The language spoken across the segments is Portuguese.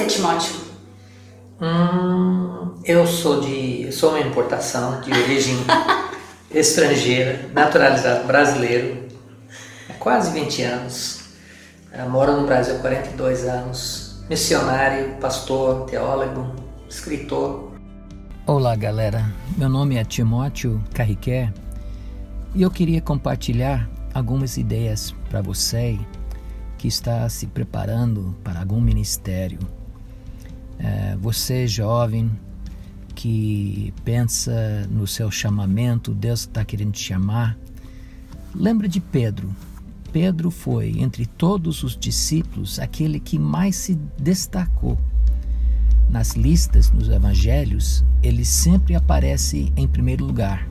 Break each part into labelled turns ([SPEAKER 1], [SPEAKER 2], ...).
[SPEAKER 1] você, Timóteo?
[SPEAKER 2] Hum, eu sou de. Eu sou uma importação de origem estrangeira, naturalizado brasileiro, há quase 20 anos. Eu moro no Brasil há 42 anos. Missionário, pastor, teólogo, escritor.
[SPEAKER 3] Olá, galera. Meu nome é Timóteo Carriquer e eu queria compartilhar algumas ideias para você que está se preparando para algum ministério. É, você, jovem, que pensa no seu chamamento, Deus está querendo te chamar. Lembra de Pedro. Pedro foi, entre todos os discípulos, aquele que mais se destacou. Nas listas, nos evangelhos, ele sempre aparece em primeiro lugar.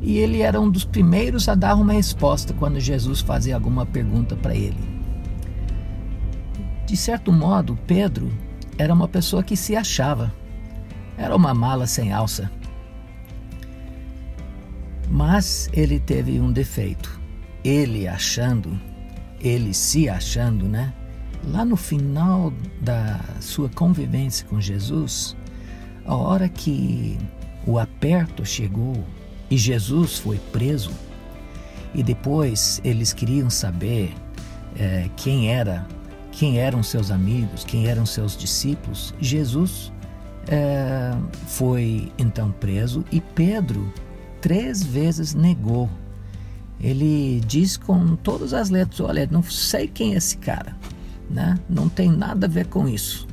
[SPEAKER 3] E ele era um dos primeiros a dar uma resposta quando Jesus fazia alguma pergunta para ele. De certo modo, Pedro era uma pessoa que se achava. Era uma mala sem alça. Mas ele teve um defeito. Ele achando, ele se achando, né? Lá no final da sua convivência com Jesus, a hora que o aperto chegou e Jesus foi preso, e depois eles queriam saber é, quem era quem eram seus amigos, quem eram seus discípulos, Jesus é, foi então preso e Pedro três vezes negou. Ele diz com todas as letras: Olha, não sei quem é esse cara, né? não tem nada a ver com isso.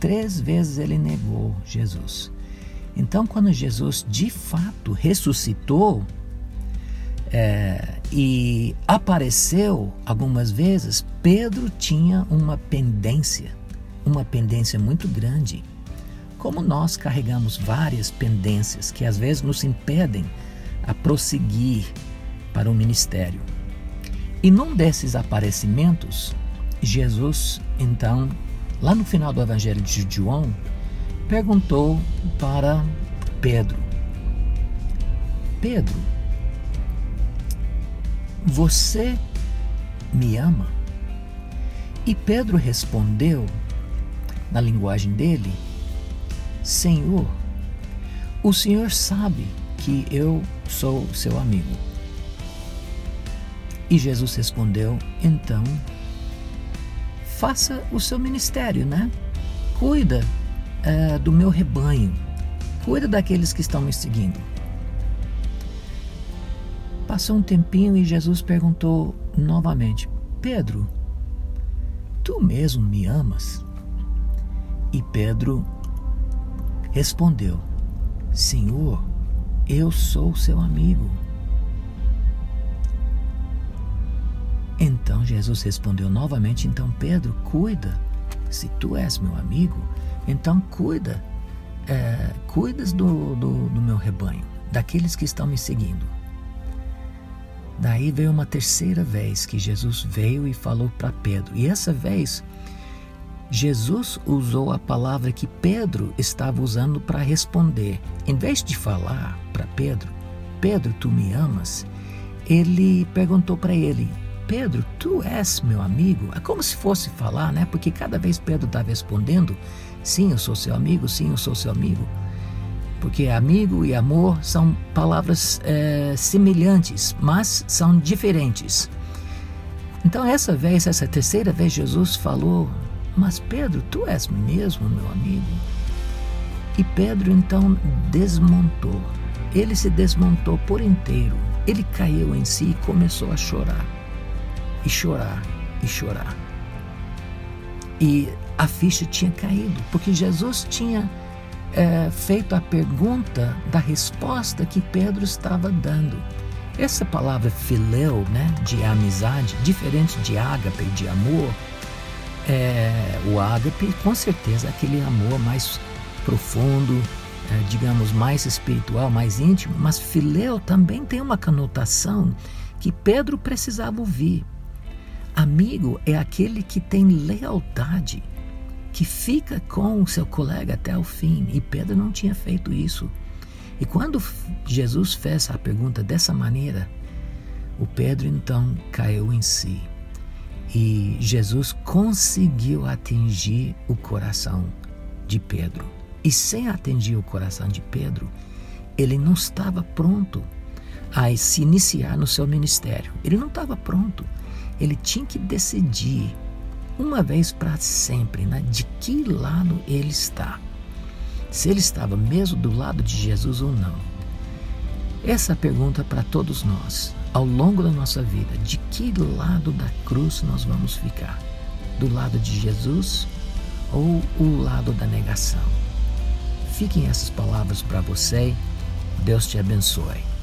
[SPEAKER 3] Três vezes ele negou Jesus. Então, quando Jesus de fato ressuscitou, é, e apareceu algumas vezes, Pedro tinha uma pendência, uma pendência muito grande. Como nós carregamos várias pendências que às vezes nos impedem a prosseguir para o ministério. E num desses aparecimentos, Jesus, então, lá no final do Evangelho de João, perguntou para Pedro: Pedro, você me ama? E Pedro respondeu, na linguagem dele: Senhor, o Senhor sabe que eu sou seu amigo. E Jesus respondeu: Então, faça o seu ministério, né? Cuida é, do meu rebanho, cuida daqueles que estão me seguindo. Passou um tempinho e Jesus perguntou novamente: Pedro, tu mesmo me amas? E Pedro respondeu: Senhor, eu sou seu amigo. Então Jesus respondeu novamente: Então, Pedro, cuida. Se tu és meu amigo, então cuida, é, cuidas do, do, do meu rebanho, daqueles que estão me seguindo. Daí veio uma terceira vez que Jesus veio e falou para Pedro. E essa vez, Jesus usou a palavra que Pedro estava usando para responder. Em vez de falar para Pedro, Pedro, tu me amas? Ele perguntou para ele, Pedro, tu és meu amigo? É como se fosse falar, né? Porque cada vez Pedro estava respondendo, sim, eu sou seu amigo, sim, eu sou seu amigo porque amigo e amor são palavras é, semelhantes, mas são diferentes. Então, essa vez, essa terceira vez, Jesus falou: Mas Pedro, tu és mesmo meu amigo? E Pedro então desmontou. Ele se desmontou por inteiro. Ele caiu em si e começou a chorar. E chorar, e chorar. E a ficha tinha caído, porque Jesus tinha é, feito a pergunta da resposta que Pedro estava dando. Essa palavra fileu, né, de amizade, diferente de ágape, de amor, é, o ágape com certeza é aquele amor mais profundo, é, digamos, mais espiritual, mais íntimo, mas fileu também tem uma conotação que Pedro precisava ouvir. Amigo é aquele que tem lealdade, que fica com o seu colega até o fim. E Pedro não tinha feito isso. E quando Jesus fez a pergunta dessa maneira, o Pedro então caiu em si. E Jesus conseguiu atingir o coração de Pedro. E sem atingir o coração de Pedro, ele não estava pronto a se iniciar no seu ministério. Ele não estava pronto. Ele tinha que decidir, uma vez para sempre, né, de que lado ele está. Se ele estava mesmo do lado de Jesus ou não. Essa pergunta para todos nós, ao longo da nossa vida: de que lado da cruz nós vamos ficar? Do lado de Jesus ou o lado da negação? Fiquem essas palavras para você. Deus te abençoe.